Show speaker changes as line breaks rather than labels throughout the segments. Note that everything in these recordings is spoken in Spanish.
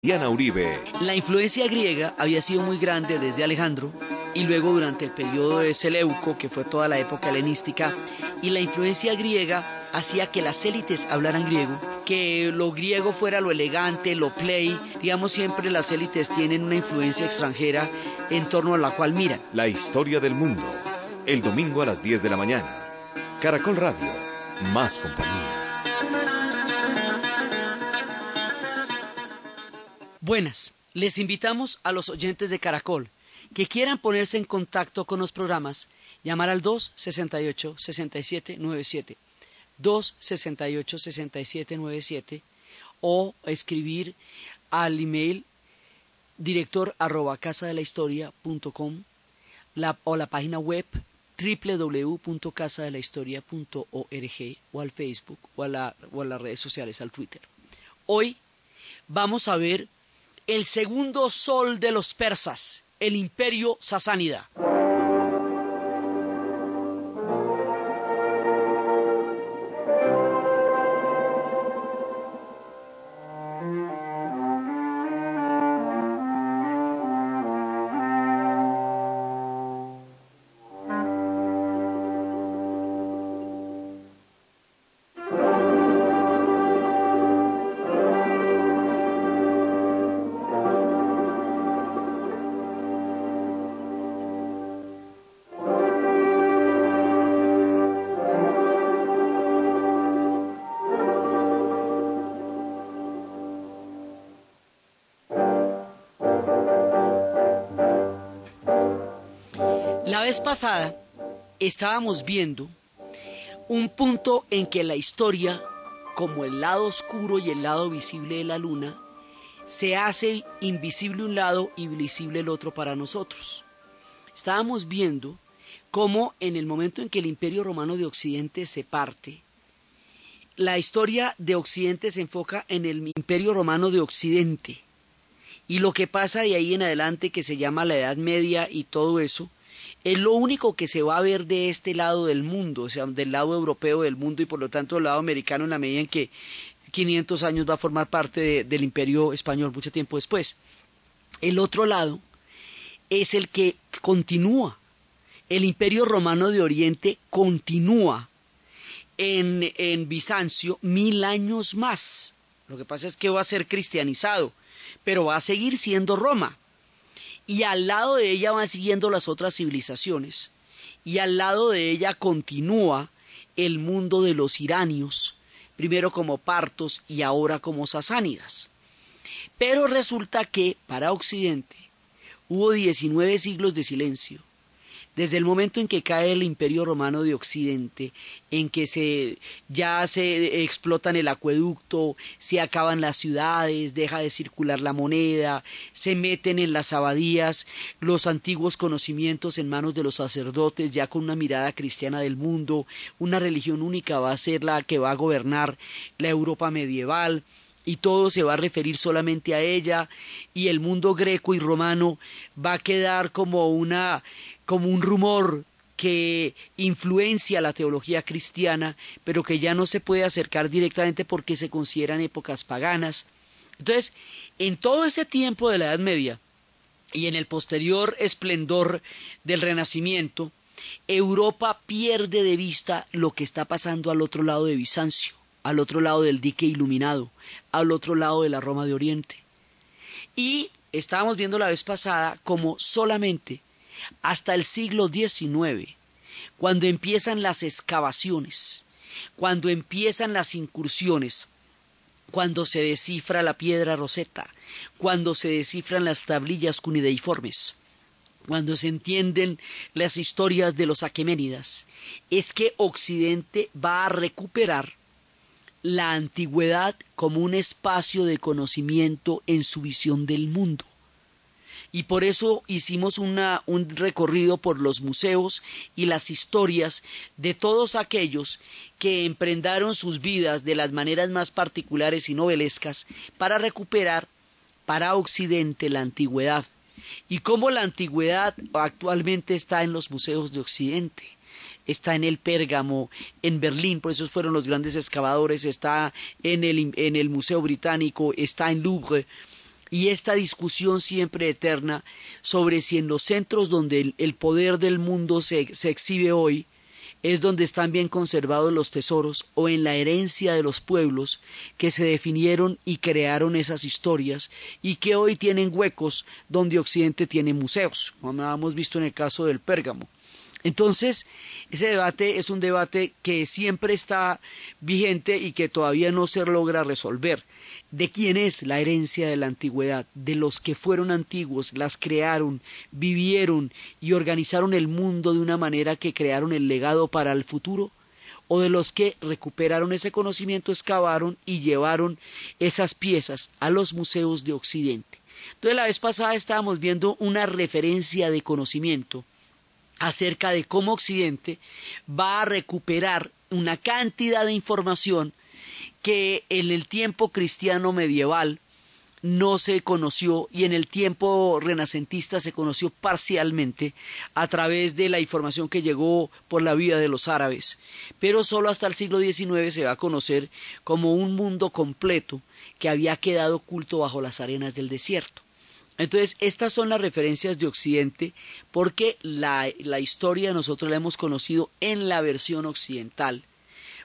Diana Uribe.
La influencia griega había sido muy grande desde Alejandro y luego durante el periodo de Seleuco, que fue toda la época helenística, y la influencia griega hacía que las élites hablaran griego, que lo griego fuera lo elegante, lo play, digamos siempre las élites tienen una influencia extranjera en torno a la cual miran.
La historia del mundo, el domingo a las 10 de la mañana. Caracol Radio, más compañía.
Buenas, les invitamos a los oyentes de Caracol que quieran ponerse en contacto con los programas, llamar al 268-6797, 268-6797 o escribir al email director arroba casa la punto com, la, o la página web www.casadelahistoria.org o al Facebook a, la, o a las redes sociales, al Twitter. Hoy vamos a ver el segundo sol de los persas, el imperio sasánida. Vez pasada estábamos viendo un punto en que la historia, como el lado oscuro y el lado visible de la luna, se hace invisible un lado y visible el otro para nosotros. Estábamos viendo cómo en el momento en que el imperio romano de Occidente se parte, la historia de Occidente se enfoca en el imperio romano de Occidente. Y lo que pasa de ahí en adelante, que se llama la Edad Media y todo eso, es lo único que se va a ver de este lado del mundo, o sea, del lado europeo del mundo y por lo tanto del lado americano en la medida en que 500 años va a formar parte de, del imperio español mucho tiempo después. El otro lado es el que continúa. El imperio romano de Oriente continúa en, en Bizancio mil años más. Lo que pasa es que va a ser cristianizado, pero va a seguir siendo Roma y al lado de ella van siguiendo las otras civilizaciones, y al lado de ella continúa el mundo de los iranios, primero como partos y ahora como sasánidas. Pero resulta que para Occidente hubo 19 siglos de silencio, desde el momento en que cae el imperio romano de Occidente, en que se ya se explotan el acueducto, se acaban las ciudades, deja de circular la moneda, se meten en las abadías los antiguos conocimientos en manos de los sacerdotes, ya con una mirada cristiana del mundo, una religión única va a ser la que va a gobernar la Europa medieval, y todo se va a referir solamente a ella y el mundo greco y romano va a quedar como una como un rumor que influencia la teología cristiana, pero que ya no se puede acercar directamente porque se consideran épocas paganas. Entonces, en todo ese tiempo de la Edad Media y en el posterior esplendor del Renacimiento, Europa pierde de vista lo que está pasando al otro lado de Bizancio, al otro lado del dique iluminado, al otro lado de la Roma de Oriente. Y estábamos viendo la vez pasada como solamente hasta el siglo XIX, cuando empiezan las excavaciones, cuando empiezan las incursiones, cuando se descifra la piedra roseta, cuando se descifran las tablillas cunideiformes, cuando se entienden las historias de los aqueménidas, es que Occidente va a recuperar la antigüedad como un espacio de conocimiento en su visión del mundo y por eso hicimos una, un recorrido por los museos y las historias de todos aquellos que emprendaron sus vidas de las maneras más particulares y novelescas para recuperar para Occidente la antigüedad. Y cómo la antigüedad actualmente está en los museos de Occidente. Está en el Pérgamo, en Berlín, por eso fueron los grandes excavadores, está en el, en el Museo Británico, está en Louvre, y esta discusión siempre eterna sobre si en los centros donde el, poder del mundo se, se exhibe hoy es donde están bien conservados los tesoros o en la herencia de los pueblos que se definieron y crearon esas historias y que hoy tienen huecos donde Occidente tiene museos, como hemos visto en el caso del Pérgamo. Entonces, ese debate es un debate que siempre está vigente y que todavía no se logra resolver de quién es la herencia de la antigüedad, de los que fueron antiguos, las crearon, vivieron y organizaron el mundo de una manera que crearon el legado para el futuro, o de los que recuperaron ese conocimiento, excavaron y llevaron esas piezas a los museos de Occidente. Entonces la vez pasada estábamos viendo una referencia de conocimiento acerca de cómo Occidente va a recuperar una cantidad de información que en el tiempo cristiano medieval no se conoció y en el tiempo renacentista se conoció parcialmente a través de la información que llegó por la vida de los árabes, pero solo hasta el siglo XIX se va a conocer como un mundo completo que había quedado oculto bajo las arenas del desierto. Entonces, estas son las referencias de Occidente porque la, la historia nosotros la hemos conocido en la versión occidental,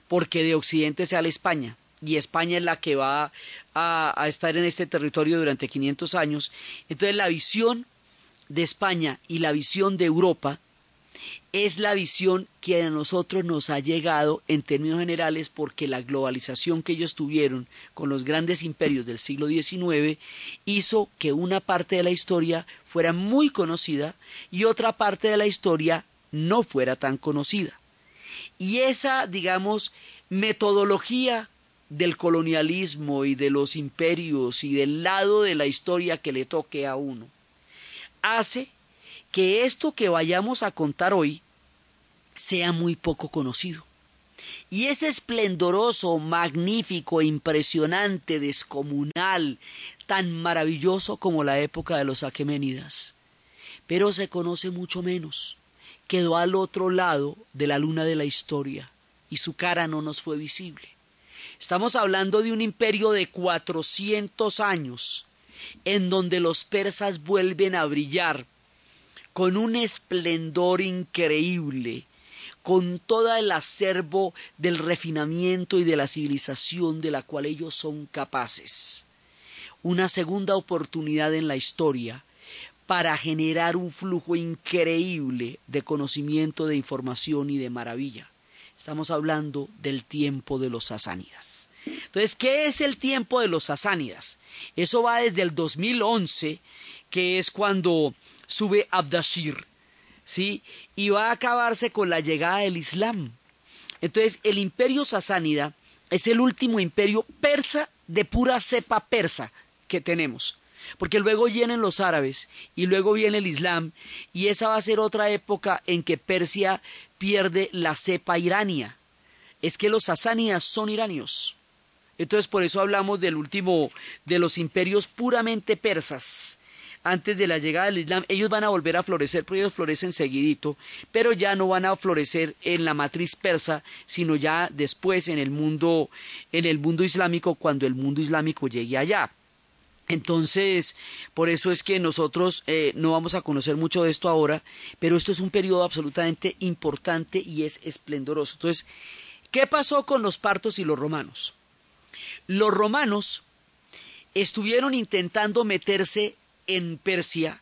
porque de Occidente sale España, y España es la que va a, estar en este territorio durante 500 años. Entonces la visión de España y la visión de Europa es la visión que a nosotros nos ha llegado en términos generales porque la globalización que ellos tuvieron con los grandes imperios del siglo XIX hizo que una parte de la historia fuera muy conocida y otra parte de la historia no fuera tan conocida. Y esa, digamos, metodología del colonialismo y de los imperios y del lado de la historia que le toque a uno, hace que esto que vayamos a contar hoy sea muy poco conocido. Y es esplendoroso, magnífico, impresionante, descomunal, tan maravilloso como la época de los Aqueménidas. Pero se conoce mucho menos. Quedó al otro lado de la luna de la historia y su cara no nos fue visible. Estamos hablando de un imperio de 400 años, en donde los persas vuelven a brillar con un esplendor increíble, con todo el acervo del refinamiento y de la civilización de la cual ellos son capaces. Una segunda oportunidad en la historia para generar un flujo increíble de conocimiento, de información y de maravilla. Estamos hablando del tiempo de los sasánidas. Entonces, ¿qué es el tiempo de los sasánidas? Eso va desde el 2011, que es cuando sube Abdashir, ¿sí? Y va a acabarse con la llegada del Islam. Entonces, el imperio sasánida es el último imperio persa de pura cepa persa que tenemos. Porque luego vienen los árabes y luego viene el Islam y esa va a ser otra época en que Persia pierde la cepa irania. Es que los sasánidas son iranios. Entonces por eso hablamos del último de los imperios puramente persas. Antes de la llegada del Islam, ellos van a volver a florecer, pero ellos florecen seguidito, pero ya no van a florecer en la matriz persa, sino ya después en el mundo, en el mundo islámico, cuando el mundo islámico llegue allá. Entonces, por eso es que nosotros eh, no vamos a conocer mucho de esto ahora, pero esto es un periodo absolutamente importante y es esplendoroso. Entonces, ¿qué pasó con los partos y los romanos? Los romanos estuvieron intentando meterse en Persia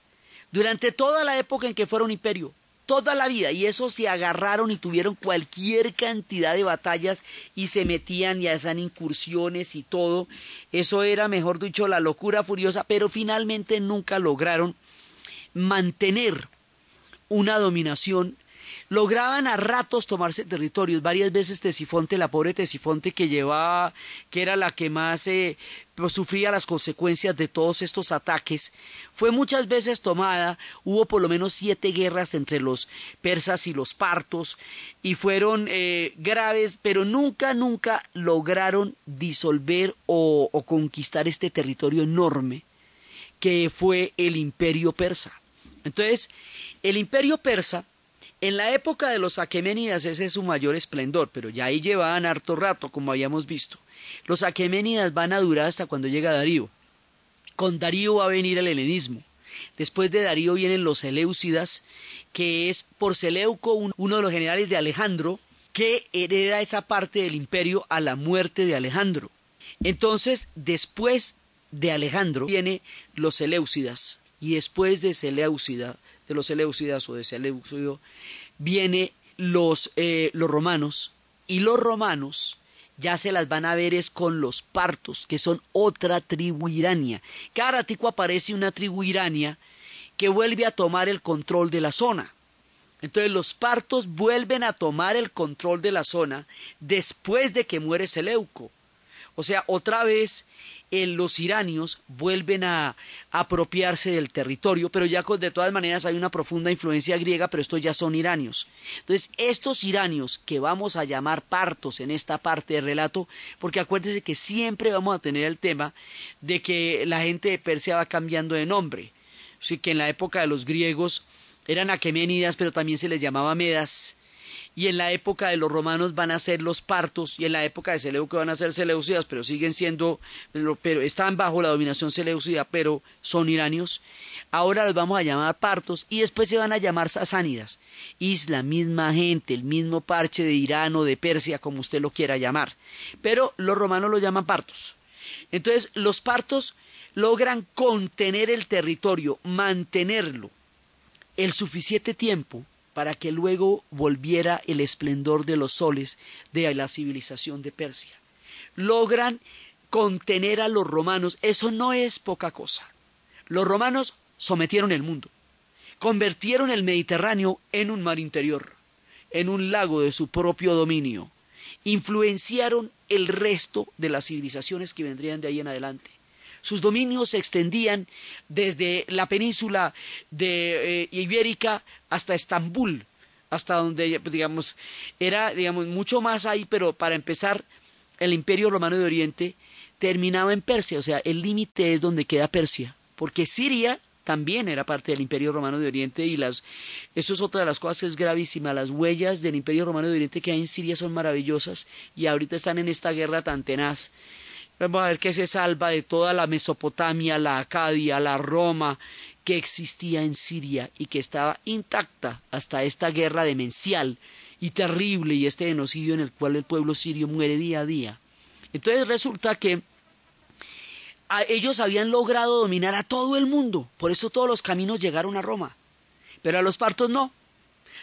durante toda la época en que fueron imperio toda la vida y eso se agarraron y tuvieron cualquier cantidad de batallas y se metían y hacían incursiones y todo. Eso era, mejor dicho, la locura furiosa, pero finalmente nunca lograron mantener una dominación lograban a ratos tomarse territorios. Varias veces Tesifonte, la pobre Tesifonte que llevaba, que era la que más eh, pues, sufría las consecuencias de todos estos ataques, fue muchas veces tomada. Hubo por lo menos siete guerras entre los persas y los partos y fueron eh, graves, pero nunca, nunca lograron disolver o conquistar este territorio enorme que fue el imperio persa. Entonces, el imperio persa en la época de los aqueménidas ese es su mayor esplendor, pero ya ahí llevaban harto rato, como habíamos visto. Los aqueménidas van a durar hasta cuando llega Darío. con Darío va a venir el helenismo. Después de Darío vienen los Seleucidas, que es por Seleuco, uno de los generales de Alejandro, que hereda esa parte del imperio a la muerte de Alejandro. Entonces, después de Alejandro viene los Seleucidas, y después de Seleucida, de los Seleucidas o de Seleucido, viene los, eh, los romanos, y los romanos ya se las van a ver es con los partos, que son otra tribu irania. Cada ratico aparece una tribu irania que vuelve a tomar el control de la zona. Entonces los partos vuelven a tomar el control de la zona después de que muere Seleuco. O sea, otra vez los iranios vuelven a, apropiarse del territorio, pero ya de todas maneras hay una profunda influencia griega, pero estos ya son iranios. Entonces, estos iranios que vamos a llamar partos en esta parte del relato, porque acuérdense que siempre vamos a tener el tema de que la gente de Persia va cambiando de nombre. Así que en la época de los griegos eran aqueménidas, pero también se les llamaba medas y en la época de los romanos van a ser los partos y en la época de Seleuco van a ser seleucidas, pero siguen siendo, pero están bajo la dominación seleucida, pero son iranios. Ahora los vamos a llamar partos y después se van a llamar sasánidas. Es la misma gente, el mismo parche de Irán o de Persia, como usted lo quiera llamar. Pero los romanos lo llaman partos. Entonces, los partos logran contener el territorio, mantenerlo el suficiente tiempo para que luego volviera el esplendor de los soles de la civilización de Persia. Logran contener a los romanos, eso no es poca cosa. Los romanos sometieron el mundo, convirtieron el Mediterráneo en un mar interior, en un lago de su propio dominio, influenciaron el resto de las civilizaciones que vendrían de ahí en adelante. Sus dominios se extendían desde la península de eh, Ibérica hasta Estambul, hasta donde, digamos, era, digamos, mucho más ahí, pero para empezar, el Imperio Romano de Oriente terminaba en Persia, o sea, el límite es donde queda Persia, porque Siria también era parte del Imperio Romano de Oriente y las eso es otra de las cosas que es gravísima, las huellas del Imperio Romano de Oriente que hay en Siria son maravillosas y ahorita están en esta guerra tan tenaz Vamos a ver que se salva de toda la Mesopotamia, la Acadia, la Roma que existía en Siria y que estaba intacta hasta esta guerra demencial y terrible y este genocidio en el cual el pueblo sirio muere día a día. Entonces resulta que ellos habían logrado dominar a todo el mundo, por eso todos los caminos llegaron a Roma, pero a los partos no.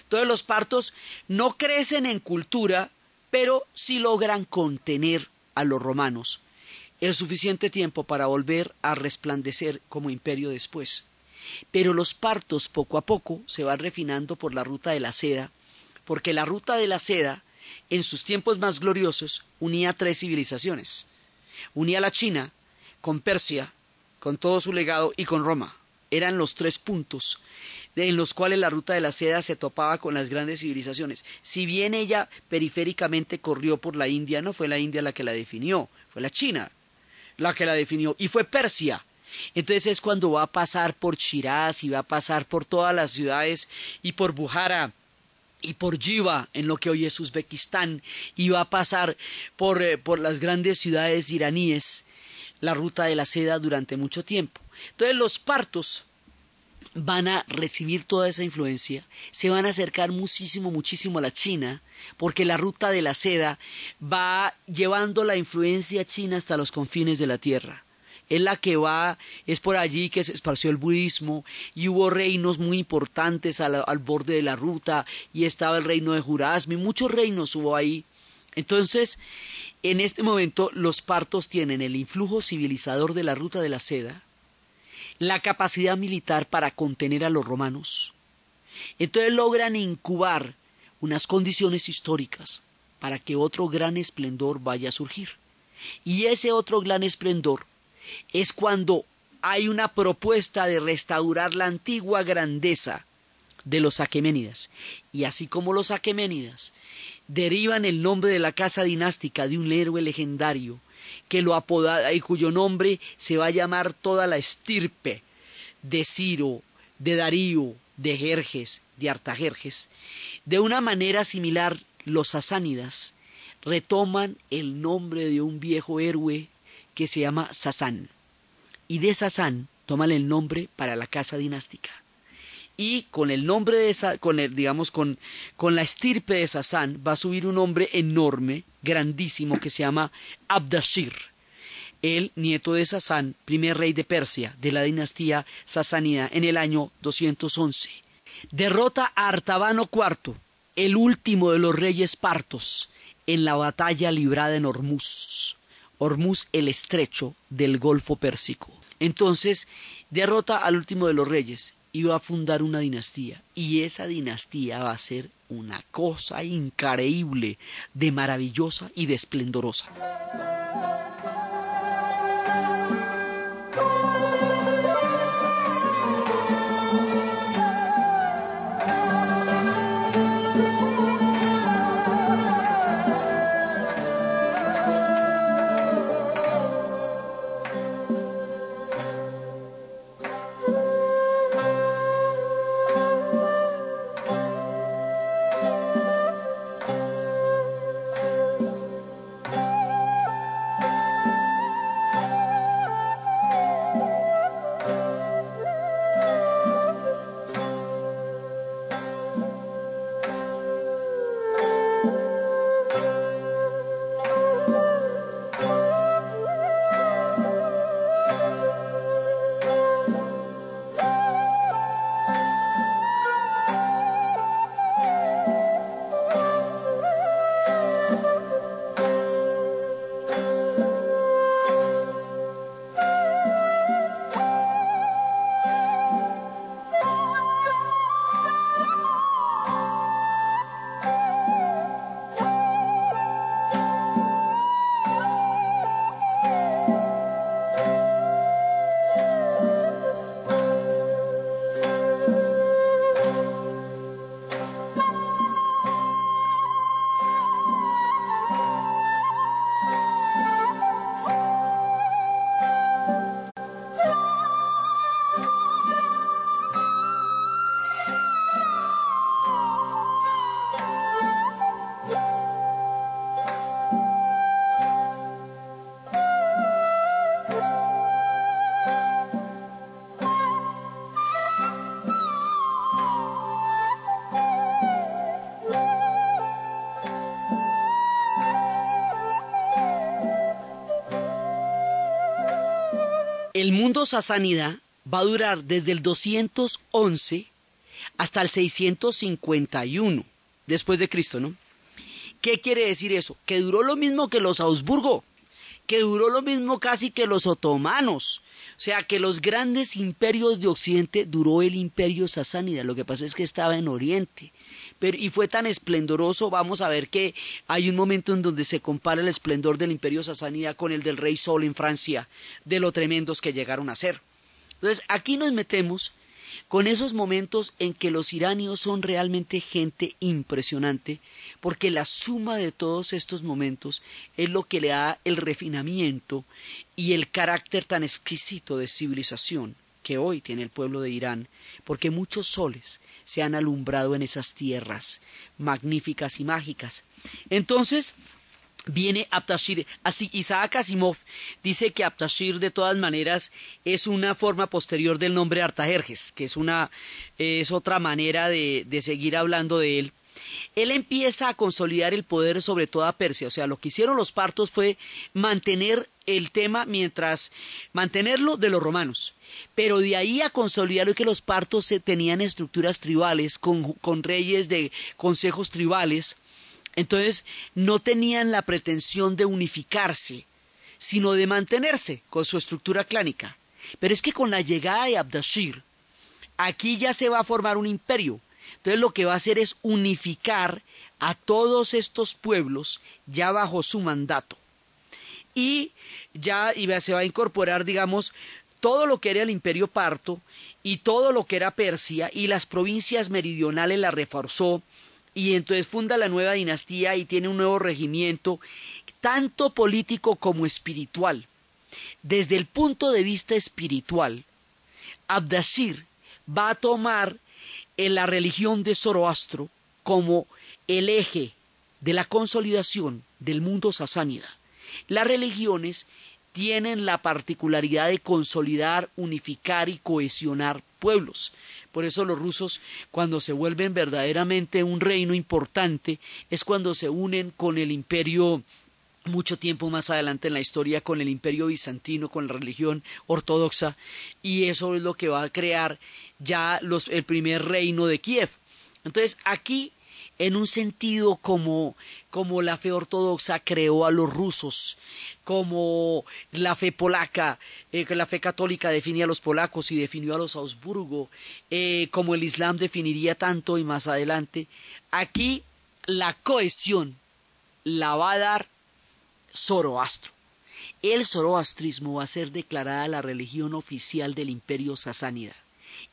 Entonces los partos no crecen en cultura, pero sí logran contener a los romanos el suficiente tiempo para volver a resplandecer como imperio después. Pero los partos poco a poco se van refinando por la ruta de la seda, porque la ruta de la seda, en sus tiempos más gloriosos, unía tres civilizaciones. Unía la China con Persia, con todo su legado, y con Roma. Eran los tres puntos en los cuales la ruta de la seda se topaba con las grandes civilizaciones. Si bien ella periféricamente corrió por la India, no fue la India la que la definió, fue la China la que la definió, y fue Persia. Entonces es cuando va a pasar por Shiraz y va a pasar por todas las ciudades y por Bujara y por Jiva, en lo que hoy es Uzbekistán, y va a pasar por, eh, por las grandes ciudades iraníes, la ruta de la seda durante mucho tiempo. Entonces los partos van a recibir toda esa influencia, se van a acercar muchísimo, muchísimo a la China, porque la ruta de la seda va llevando la influencia china hasta los confines de la tierra. Es la que va, es por allí que se esparció el budismo y hubo reinos muy importantes al, borde de la ruta y estaba el reino de Jurasmi, muchos reinos hubo ahí. Entonces, en este momento los partos tienen el influjo civilizador de la ruta de la seda, la capacidad militar para contener a los romanos. Entonces logran incubar unas condiciones históricas para que otro gran esplendor vaya a surgir. Y ese otro gran esplendor es cuando hay una propuesta de restaurar la antigua grandeza de los aqueménidas. Y así como los aqueménidas derivan el nombre de la casa dinástica de un héroe legendario que lo apoda y cuyo nombre se va a llamar toda la estirpe de Ciro, de Darío, de Jerjes, de Artajerjes. De una manera similar, los sasánidas retoman el nombre de un viejo héroe que se llama Sasán. y de Sasán toman el nombre para la casa dinástica. Y con el nombre de esa, con el, digamos, con, con la estirpe de Sasán va a subir un hombre enorme, grandísimo, que se llama Abdashir el nieto de Sasán, primer rey de Persia, de la dinastía sasánida, en el año 211. Derrota a Artabano IV, el último de los reyes partos, en la batalla librada en Hormuz. Hormuz el estrecho del Golfo Pérsico. Entonces, derrota al último de los reyes va a fundar una dinastía. Y esa dinastía va a ser una cosa increíble, de maravillosa y de esplendorosa. Sasánida va a durar desde el 211 hasta el 651 después de Cristo, ¿no? ¿Qué quiere decir eso? Que duró lo mismo que los Augsburgo, que duró lo mismo casi que los otomanos. O sea, que los grandes imperios de Occidente duró el imperio sasánida. Lo que pasa es que estaba en Oriente. Pero, y fue tan esplendoroso, vamos a ver que hay un momento en donde se compara el esplendor del imperio sasánida con el del rey Sol en Francia, de lo tremendos que llegaron a ser. Entonces, aquí nos metemos con esos momentos en que los iranios son realmente gente impresionante, porque la suma de todos estos momentos es lo que le da el refinamiento y el carácter tan exquisito de civilización que hoy tiene el pueblo de Irán, porque muchos soles se han alumbrado en esas tierras magníficas y mágicas. Entonces, viene Aptashir. Así, Isaac Asimov dice que Aptashir de todas maneras es una forma posterior del nombre Artajerjes, que es una es otra manera de, de seguir hablando de él. Él empieza a consolidar el poder sobre toda Persia. O sea, lo que hicieron los partos fue mantener el tema mientras mantenerlo de los romanos. Pero de ahí a consolidarlo que los partos tenían estructuras tribales con, con reyes de consejos tribales entonces no tenían la pretensión de unificarse, sino de mantenerse con su estructura clánica. Pero es que con la llegada de Abdashir, aquí ya se va a formar un imperio. Entonces lo que va a hacer es unificar a todos estos pueblos ya bajo su mandato. Y ya se va a incorporar, digamos, todo lo que era el imperio parto y todo lo que era Persia y las provincias meridionales la reforzó y entonces funda la nueva dinastía y tiene un nuevo regimiento, tanto político como espiritual. Desde el punto de vista espiritual, Abdashir va a tomar en la religión de Zoroastro como el eje de la consolidación del mundo sasánida. Las religiones tienen la particularidad de consolidar, unificar y cohesionar pueblos. Por eso los rusos, cuando se vuelven verdaderamente un reino importante, es cuando se unen con el imperio mucho tiempo más adelante en la historia con el imperio bizantino, con la religión ortodoxa, y eso es lo que va a crear ya los, el primer reino de Kiev. Entonces aquí en un sentido como, como la fe ortodoxa creó a los rusos, como la fe polaca, eh, la fe católica definía a los polacos y definió a los Augsburgo, eh, como el Islam definiría tanto y más adelante. Aquí la cohesión la va a dar Zoroastro. El zoroastrismo va a ser declarada la religión oficial del imperio sasánida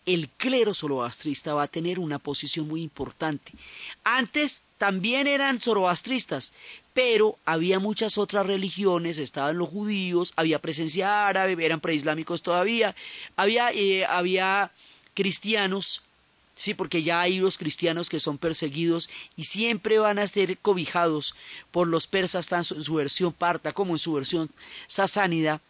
el clero zoroastrista va a tener una posición muy importante. Antes también eran zoroastristas, pero había muchas otras religiones, estaban los judíos, había presencia árabe, eran preislámicos todavía, había, eh, había cristianos, sí, porque ya hay los cristianos que son perseguidos y siempre van a ser cobijados por los persas, tanto en su versión parta como en su versión sasánida.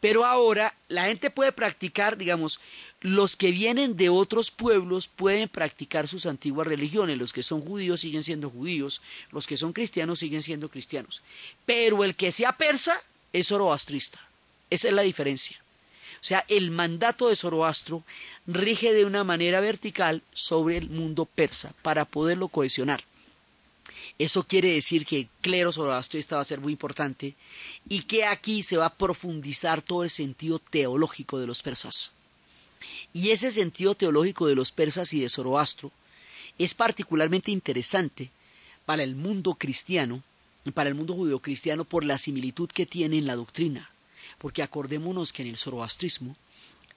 Pero ahora la gente puede practicar, digamos, los que vienen de otros pueblos pueden practicar sus antiguas religiones, los que son judíos siguen siendo judíos, los que son cristianos siguen siendo cristianos, pero el que sea persa es zoroastrista, esa es la diferencia. O sea, el mandato de Zoroastro rige de una manera vertical sobre el mundo persa para poderlo cohesionar. Eso quiere decir que el clero zoroastrista va a ser muy importante y que aquí se va a profundizar todo el sentido teológico de los persas. Y ese sentido teológico de los persas y de Zoroastro es particularmente interesante para el mundo cristiano, para el mundo judeocristiano, por la similitud que tiene en la doctrina. Porque acordémonos que en el zoroastrismo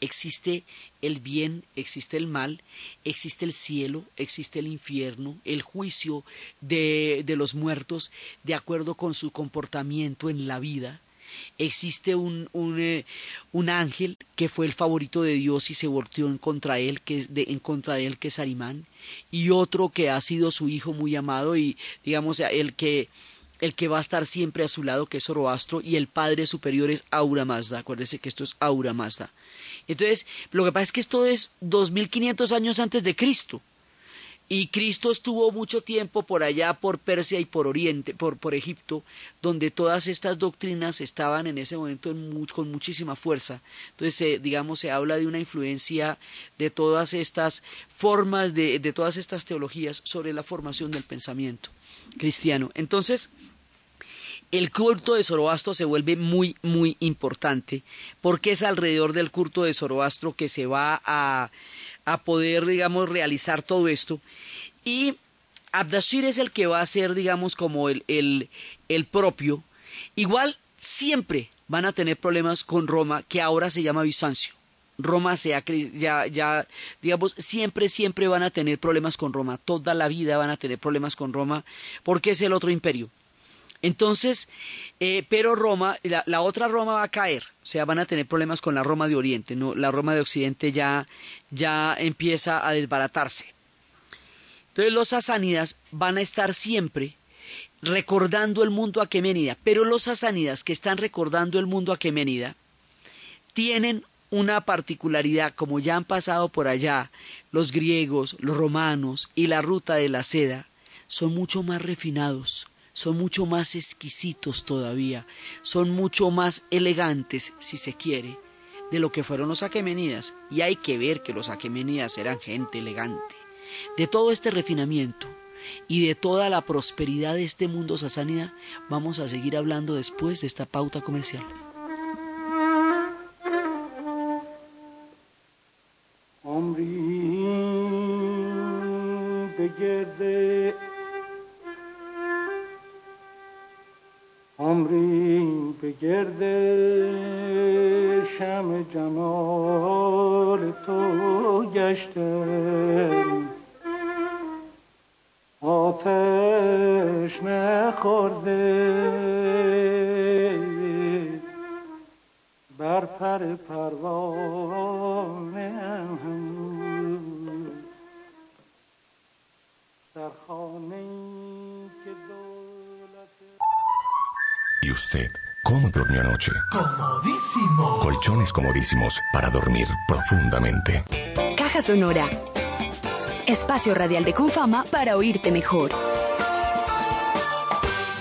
existe el bien, existe el mal, existe el cielo, existe el infierno, el juicio de, de los muertos de acuerdo con su comportamiento en la vida, existe un, un, eh, un, ángel que fue el favorito de Dios y se volteó en contra él, que en contra de él, que es Arimán, y otro que ha sido su hijo muy amado y digamos el que el que va a estar siempre a su lado, que es Zoroastro, y el padre superior es Aura Mazda. Acuérdese que esto es Aura Mazda. Entonces, lo que pasa es que esto es 2500 años antes de Cristo. Y Cristo estuvo mucho tiempo por allá, por Persia y por Oriente, por, por Egipto, donde todas estas doctrinas estaban en ese momento con muchísima fuerza. Entonces, digamos, se habla de una influencia de todas estas formas, de, de todas estas teologías sobre la formación del pensamiento cristiano. Entonces, el culto de Zoroastro se vuelve muy, muy importante, porque es alrededor del culto de Zoroastro que se va a a poder, digamos, realizar todo esto. Y Abdashir es el que va a ser, digamos, como el, el, el propio. Igual siempre van a tener problemas con Roma, que ahora se llama Bizancio. Roma se ya, ya, digamos, siempre, siempre van a tener problemas con Roma. Toda la vida van a tener problemas con Roma, porque es el otro imperio. Entonces, eh, pero Roma, la, otra Roma va a caer, o sea, van a tener problemas con la Roma de Oriente, ¿no? la Roma de Occidente ya, ya empieza a desbaratarse. Entonces los sasánidas van a estar siempre recordando el mundo aqueménida, pero los sasánidas que están recordando el mundo aqueménida tienen una particularidad, como ya han pasado por allá los griegos, los romanos y la ruta de la seda, son mucho más refinados son mucho más exquisitos todavía, son mucho más elegantes, si se quiere, de lo que fueron los aquemenidas. Y hay que ver que los aquemenidas eran gente elegante. De todo este refinamiento y de toda la prosperidad de este mundo sasánida, vamos a seguir hablando después de esta pauta comercial.
نخورده بر پر پروانه در خانه
usted
¿Cómo durmió anoche?
Comodísimo.
Colchones comodísimos para dormir profundamente.
Caja Sonora. Espacio radial de Confama para oírte mejor.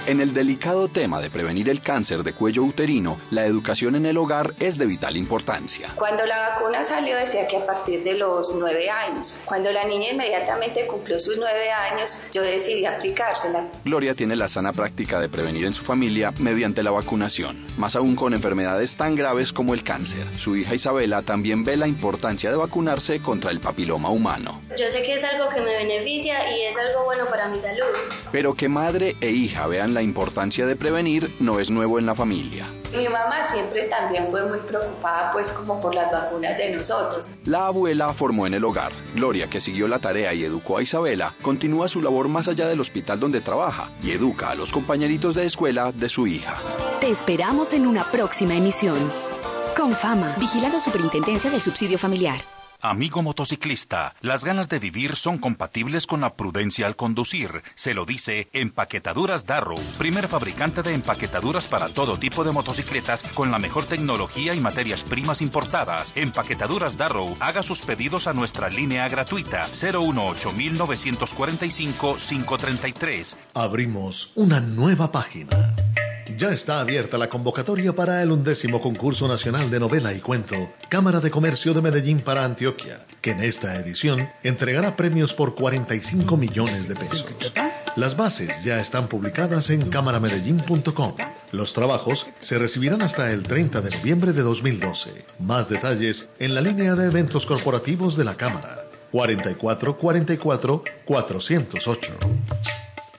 En el delicado tema de prevenir el cáncer de cuello uterino, la educación en el hogar es de vital importancia.
Cuando la vacuna salió decía que a partir de los nueve años. Cuando la niña inmediatamente cumplió sus nueve años, yo decidí aplicársela.
Gloria tiene la sana práctica de prevenir en su familia mediante la vacunación, más aún con enfermedades tan graves como el cáncer. Su hija Isabela también ve la importancia de vacunarse contra el papiloma humano.
Yo sé que es algo que me beneficia y es algo bueno para mi salud.
Pero que madre e hija vean la importancia de prevenir no es nuevo en la familia.
Mi mamá siempre también fue muy preocupada pues como por las vacunas de nosotros.
La abuela formó en el hogar. Gloria, que siguió la tarea y educó a Isabela, continúa su labor más allá del hospital donde trabaja y educa a los compañeritos de escuela de su hija.
Te esperamos en una próxima emisión. Con fama. Vigilado Superintendencia del Subsidio Familiar.
Amigo motociclista, las ganas de vivir son compatibles con la prudencia al conducir. Se lo dice Empaquetaduras Darrow, primer fabricante de empaquetaduras para todo tipo de motocicletas con la mejor tecnología y materias primas importadas. Empaquetaduras Darrow, haga sus pedidos a nuestra línea gratuita 018-1945-533.
Abrimos una nueva página. Ya está abierta la convocatoria para el undécimo concurso nacional de novela y cuento Cámara de Comercio de Medellín para Antioquia, que en esta edición entregará premios por 45 millones de pesos. Las bases ya están publicadas en cámaramedellín.com. Los trabajos se recibirán hasta el 30 de noviembre de 2012. Más detalles en la línea de eventos corporativos de la Cámara. 44 44 408.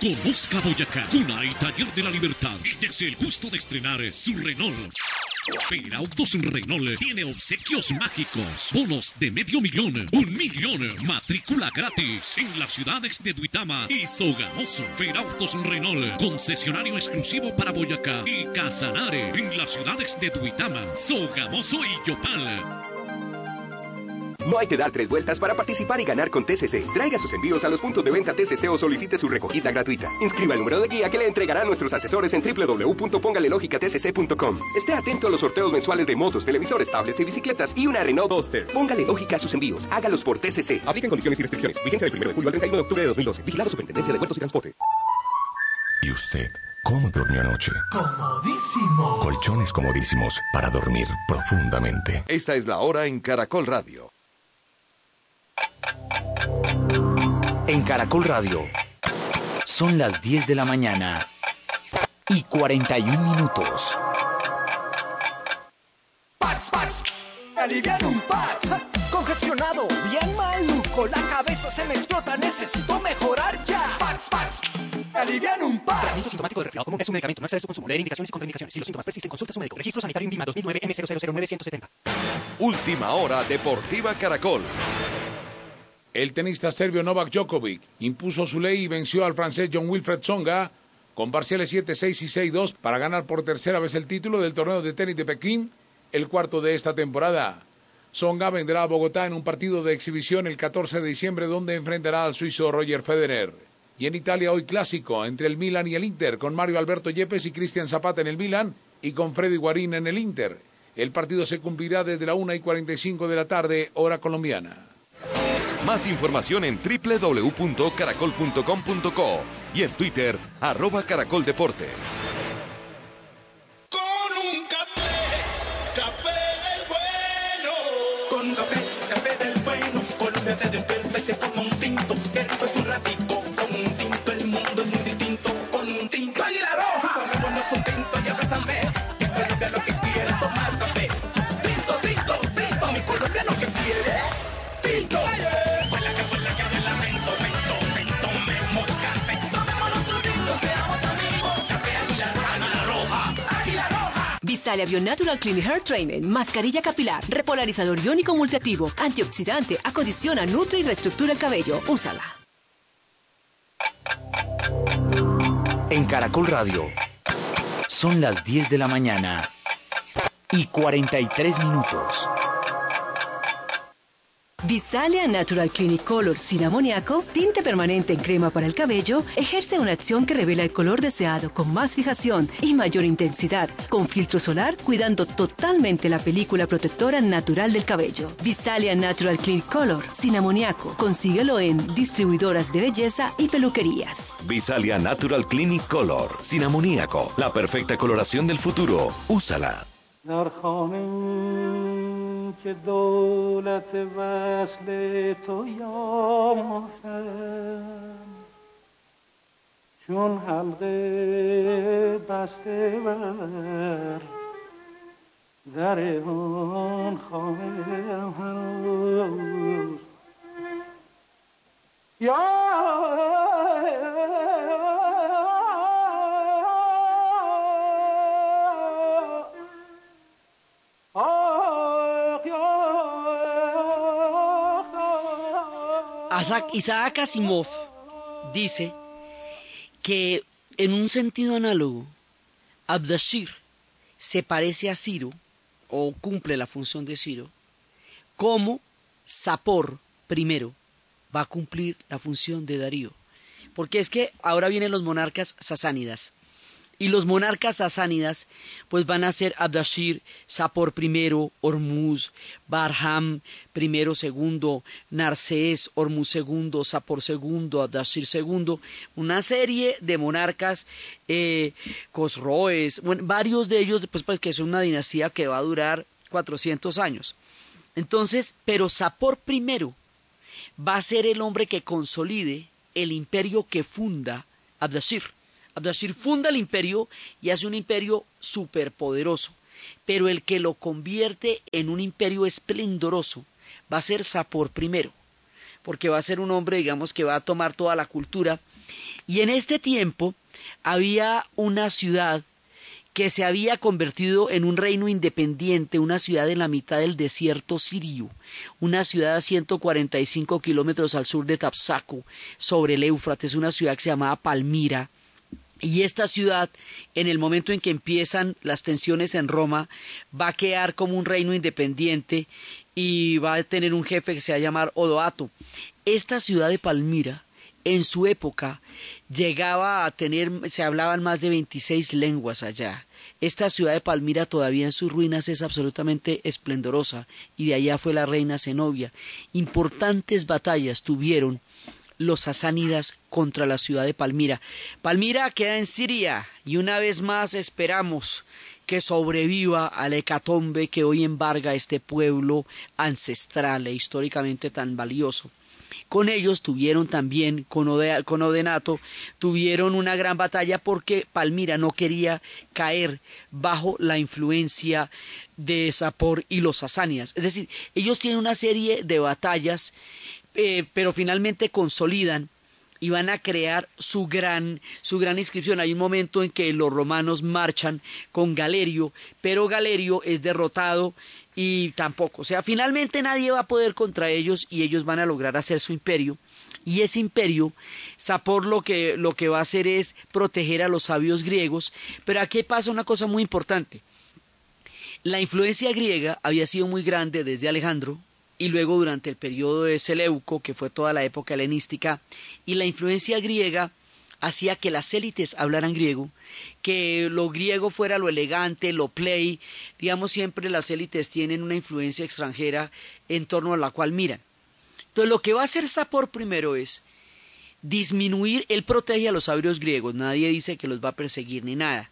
Conozca Boyacá, cuna y taller de la libertad. Y el gusto de estrenar su Renault. Autos Renault tiene obsequios mágicos, bonos de medio millón, un millón, matrícula gratis en las ciudades de Duitama y Sogamoso. Autos Renault, concesionario exclusivo para Boyacá y Casanare en las ciudades de Duitama, Sogamoso y Yopal.
No hay que dar tres vueltas para participar y ganar con TCC. Traiga sus envíos a los puntos de venta TCC o solicite su recogida gratuita. Inscriba el número de guía que le entregarán nuestros asesores en www.póngalelogicatcc.com. Esté atento a los sorteos mensuales de motos, televisores, tablets y bicicletas y una Renault Duster. Póngale lógica a sus envíos. Hágalos por TCC. Apliquen condiciones y restricciones. Vigencia del 1 de julio al 31 de octubre de 2012. Vigilado Superintendencia de Puertos y Transporte.
¿Y usted cómo durmió anoche?
Comodísimo.
Colchones comodísimos para dormir profundamente.
Esta es la hora en Caracol Radio.
En Caracol Radio son las 10 de la mañana y 41 minutos.
Pax, Pax, aliviar un Pax. Congestionado, bien maluco, la cabeza se me explota, necesito mejorar ya. Pax, Pax, aliviar un Pax.
Tratamiento sintomático de resfriado común es un medicamento, no excede su consumo. Leer indicaciones y contraindicaciones. Si los síntomas persisten, consulta a su médico. Registro sanitario INVIMA 2009 M000970.
Última hora Deportiva Caracol.
El tenista serbio Novak Djokovic impuso su ley y venció al francés John Wilfred Tsonga con parciales 7-6 y 6-2 para ganar por tercera vez el título del torneo de tenis de Pekín, el cuarto de esta temporada. Tsonga vendrá a Bogotá en un partido de exhibición el 14 de diciembre donde enfrentará al suizo Roger Federer. Y en Italia hoy clásico entre el Milan y el Inter con Mario Alberto Yepes y Cristian Zapata en el Milan y con Freddy Guarín en el Inter. El partido se cumplirá desde la 1 y 45 de la tarde, hora colombiana.
Más información en www.caracol.com.co y en Twitter, arroba Caracol
Visalia Bio Natural Clean Hair Treatment, mascarilla capilar, repolarizador iónico multiactivo, antioxidante, acondiciona, nutre y reestructura el cabello. Úsala.
En Caracol Radio son las 10 de la mañana y 43 minutos.
Visalia Natural Clinic Color sin amoníaco, tinte permanente en crema para el cabello, ejerce una acción que revela el color deseado con más fijación y mayor intensidad, con filtro solar, cuidando totalmente la película protectora natural del cabello. Visalia Natural Clinic Color sin amoníaco, consíguelo en distribuidoras de belleza y peluquerías.
Visalia Natural Clinic Color, sin amoníaco, la perfecta coloración del futuro. Úsala.
در خانه که دولت وصل تو یافتم چون حلقه بسته بر در آن خانه هنوز. یا
Isaac Asimov dice que en un sentido análogo, Abdashir se parece a Ciro, o cumple la función de Ciro, como Sapor primero va a cumplir la función de Darío. Porque es que ahora vienen los monarcas sasánidas. Y los monarcas sasánidas pues van a ser Abdashir, Sapor I, Hormuz, Barham I, segundo, Narcés, Hormuz II, Sapor II, Abdashir II, una serie de monarcas, eh, Cosroes, varios de ellos, pues, pues que es una dinastía que va a durar 400 años. Entonces, pero Sapor I va a ser el hombre que consolide el imperio que funda Abdashir. Abdashir funda el imperio y hace un imperio superpoderoso, pero el que lo convierte en un imperio esplendoroso va a ser Sapor primero, porque va a ser un hombre, digamos, que va a tomar toda la cultura. Y en este tiempo había una ciudad que se había convertido en un reino independiente, una ciudad en la mitad del desierto sirio, una ciudad a 145 kilómetros al sur de Tapsaco, sobre el Éufrates, una ciudad que se llamaba Palmira, y esta ciudad, en el momento en que empiezan las tensiones en Roma, va a quedar como un reino independiente y va a tener un jefe que se va a llamar Odoato. Esta ciudad de Palmira, en su época, llegaba a tener, se hablaban más de 26 lenguas allá. Esta ciudad de Palmira todavía en sus ruinas es absolutamente esplendorosa y de allá fue la reina Zenobia. Importantes batallas tuvieron los sasánidas contra la ciudad de Palmira. Palmira queda en Siria y una vez más esperamos que sobreviva al hecatombe que hoy embarga este pueblo ancestral e históricamente tan valioso. Con ellos tuvieron también, con, Odenato, tuvieron una gran batalla porque Palmira no quería caer bajo la influencia de Sapor y los sasánidas. Es decir, ellos tienen una serie de batallas eh, pero finalmente consolidan y van a crear su gran, su gran inscripción. Hay un momento en que los romanos marchan con Galerio, pero Galerio es derrotado y tampoco. O sea, finalmente nadie va a poder contra ellos y ellos van a lograr hacer su imperio. Y ese imperio, Sapor lo que, lo que va a hacer es proteger a los sabios griegos. Pero aquí pasa una cosa muy importante. La influencia griega había sido muy grande desde Alejandro, y luego durante el periodo de Seleuco, que fue toda la época helenística, y la influencia griega hacía que las élites hablaran griego, que lo griego fuera lo elegante, lo play, digamos siempre las élites tienen una influencia extranjera en torno a la cual miran. Entonces lo que va a hacer Sapor primero es disminuir, él protege a los sabios griegos, nadie dice que los va a perseguir ni nada,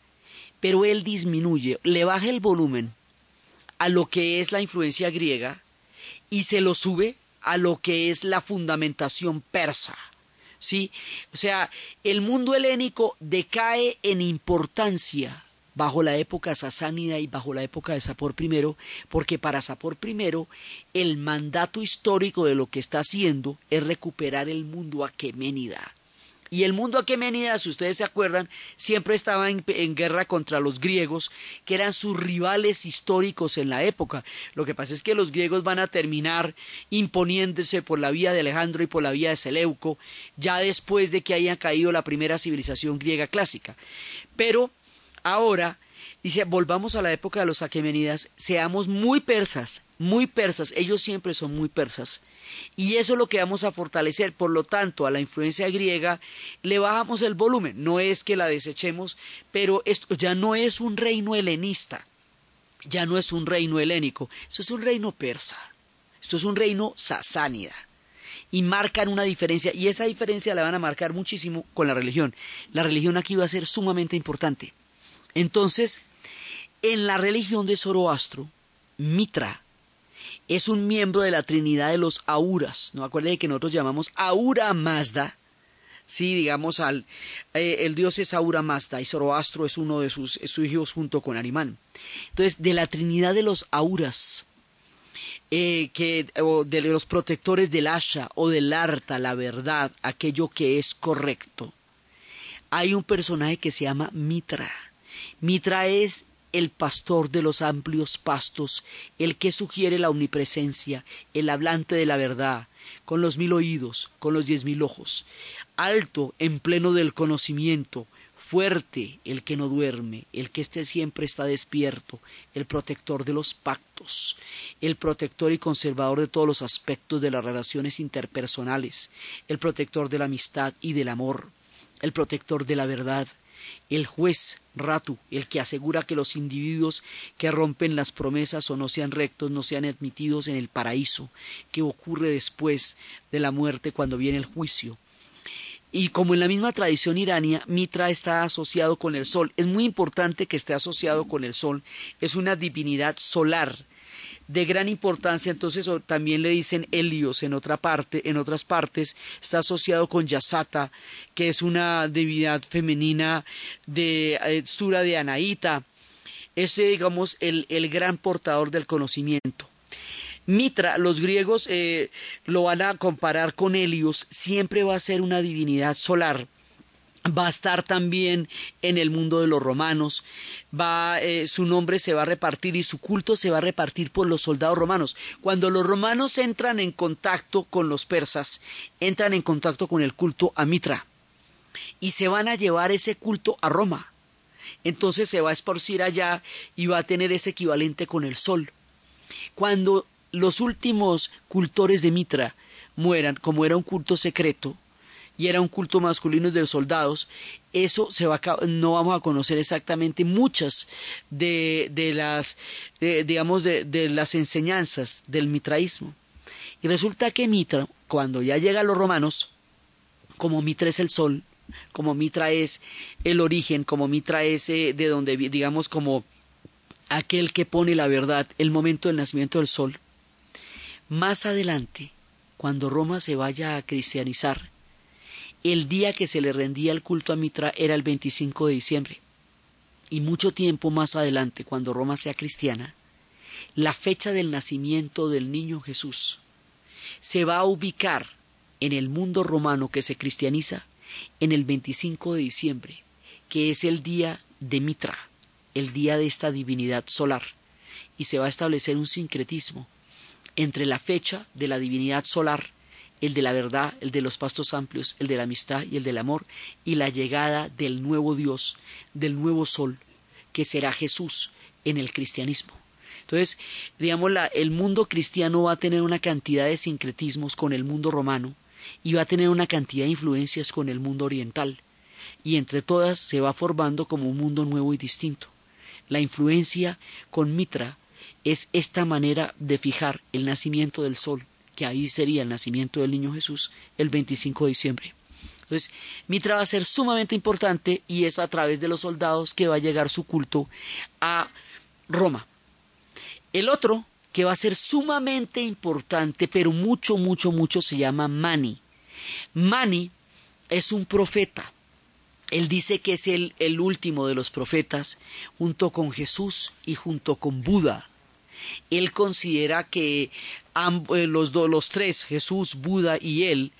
pero él disminuye, le baja el volumen a lo que es la influencia griega, y se lo sube a lo que es la fundamentación persa. ¿Sí? O sea, el mundo helénico decae en importancia bajo la época sasánida y bajo la época de Sapor I, porque para Sapor I el mandato histórico de lo que está haciendo es recuperar el mundo aqueménida. Y el mundo aquemenida, si ustedes se acuerdan, siempre estaba en, en, guerra contra los griegos, que eran sus rivales históricos en la época. Lo que pasa es que los griegos van a terminar imponiéndose por la vía de Alejandro y por la vía de Seleuco, ya después de que haya caído la primera civilización griega clásica. Pero ahora Dice, volvamos a la época de los aquemenidas, seamos muy persas, muy persas, ellos siempre son muy persas. Y eso es lo que vamos a fortalecer. Por lo tanto, a la influencia griega le bajamos el volumen. No es que la desechemos, pero esto ya no es un reino helenista, ya no es un reino helénico, esto es un reino persa, esto es un reino sasánida. Y marcan una diferencia, y esa diferencia la van a marcar muchísimo con la religión. La religión aquí va a ser sumamente importante. Entonces, en la religión de Zoroastro, Mitra es un miembro de la Trinidad de los Auras. No acuérdense que nosotros llamamos Aura Mazda. Sí, digamos, al, eh, el dios es Aura Mazda y Zoroastro es uno de sus, sus hijos junto con Arimán. Entonces, de la Trinidad de los Auras, eh, que, o de los protectores del Asha o del Arta, la verdad, aquello que es correcto, hay un personaje que se llama Mitra. Mitra es el pastor de los amplios pastos, el que sugiere la omnipresencia, el hablante de la verdad, con los mil oídos, con los diez mil ojos, alto en pleno del conocimiento, fuerte el que no duerme, el que esté siempre está despierto, el protector de los pactos, el protector y conservador de todos los aspectos de las relaciones interpersonales, el protector de la amistad y del amor, el protector de la verdad, el juez Ratu, el que asegura que los individuos que rompen las promesas o no sean rectos no sean admitidos en el paraíso, que ocurre después de la muerte cuando viene el juicio. Y como en la misma tradición irania, Mitra está asociado con el sol. Es muy importante que esté asociado con el sol. Es una divinidad solar de gran importancia, entonces también le dicen Helios en otra parte, en otras partes, está asociado con Yasata, que es una divinidad femenina de eh, Sura de Anaíta, ese digamos el, el, gran portador del conocimiento. Mitra, los griegos eh, lo van a comparar con Helios, siempre va a ser una divinidad solar va a estar también en el mundo de los romanos, va, eh, su nombre se va a repartir y su culto se va a repartir por los soldados romanos. Cuando los romanos entran en contacto con los persas, entran en contacto con el culto a Mitra y se van a llevar ese culto a Roma. Entonces se va a esparcir allá y va a tener ese equivalente con el sol. Cuando los últimos cultores de Mitra mueran, como era un culto secreto, y era un culto masculino de los soldados, eso se va a, no vamos a conocer exactamente muchas de, de las, digamos, de, de, las enseñanzas del mitraísmo. Y resulta que Mitra, cuando ya llega a los romanos, como Mitra es el sol, como Mitra es el origen, como Mitra es eh, de donde, digamos, como aquel que pone la verdad, el momento del nacimiento del sol, más adelante, cuando Roma se vaya a cristianizar, el día que se le rendía el culto a Mitra era el 25 de diciembre. Y mucho tiempo más adelante, cuando Roma sea cristiana, la fecha del nacimiento del niño Jesús se va a ubicar en el mundo romano que se cristianiza en el 25 de diciembre, que es el día de Mitra, el día de esta divinidad solar, y se va a establecer un sincretismo entre la fecha de la divinidad solar el de la verdad, el de los pastos amplios, el de la amistad y el del amor, y la llegada del nuevo Dios, del nuevo sol, que será Jesús en el cristianismo. Entonces, digamos, la, el mundo cristiano va a tener una cantidad de sincretismos con el mundo romano y va a tener una cantidad de influencias con el mundo oriental, y entre todas se va formando como un mundo nuevo y distinto. La influencia con Mitra es esta manera de fijar el nacimiento del sol, que ahí sería el nacimiento del niño Jesús, el 25 de diciembre. Entonces, Mitra va a ser sumamente importante y es a través de los soldados que va a llegar su culto a Roma. El otro, que va a ser sumamente importante, pero mucho, mucho, mucho, se llama Mani. Mani es un profeta. Él dice que es el, el último de los profetas, junto con Jesús y junto con Buda. Él considera que eh, los, los tres, Jesús, Buda y él,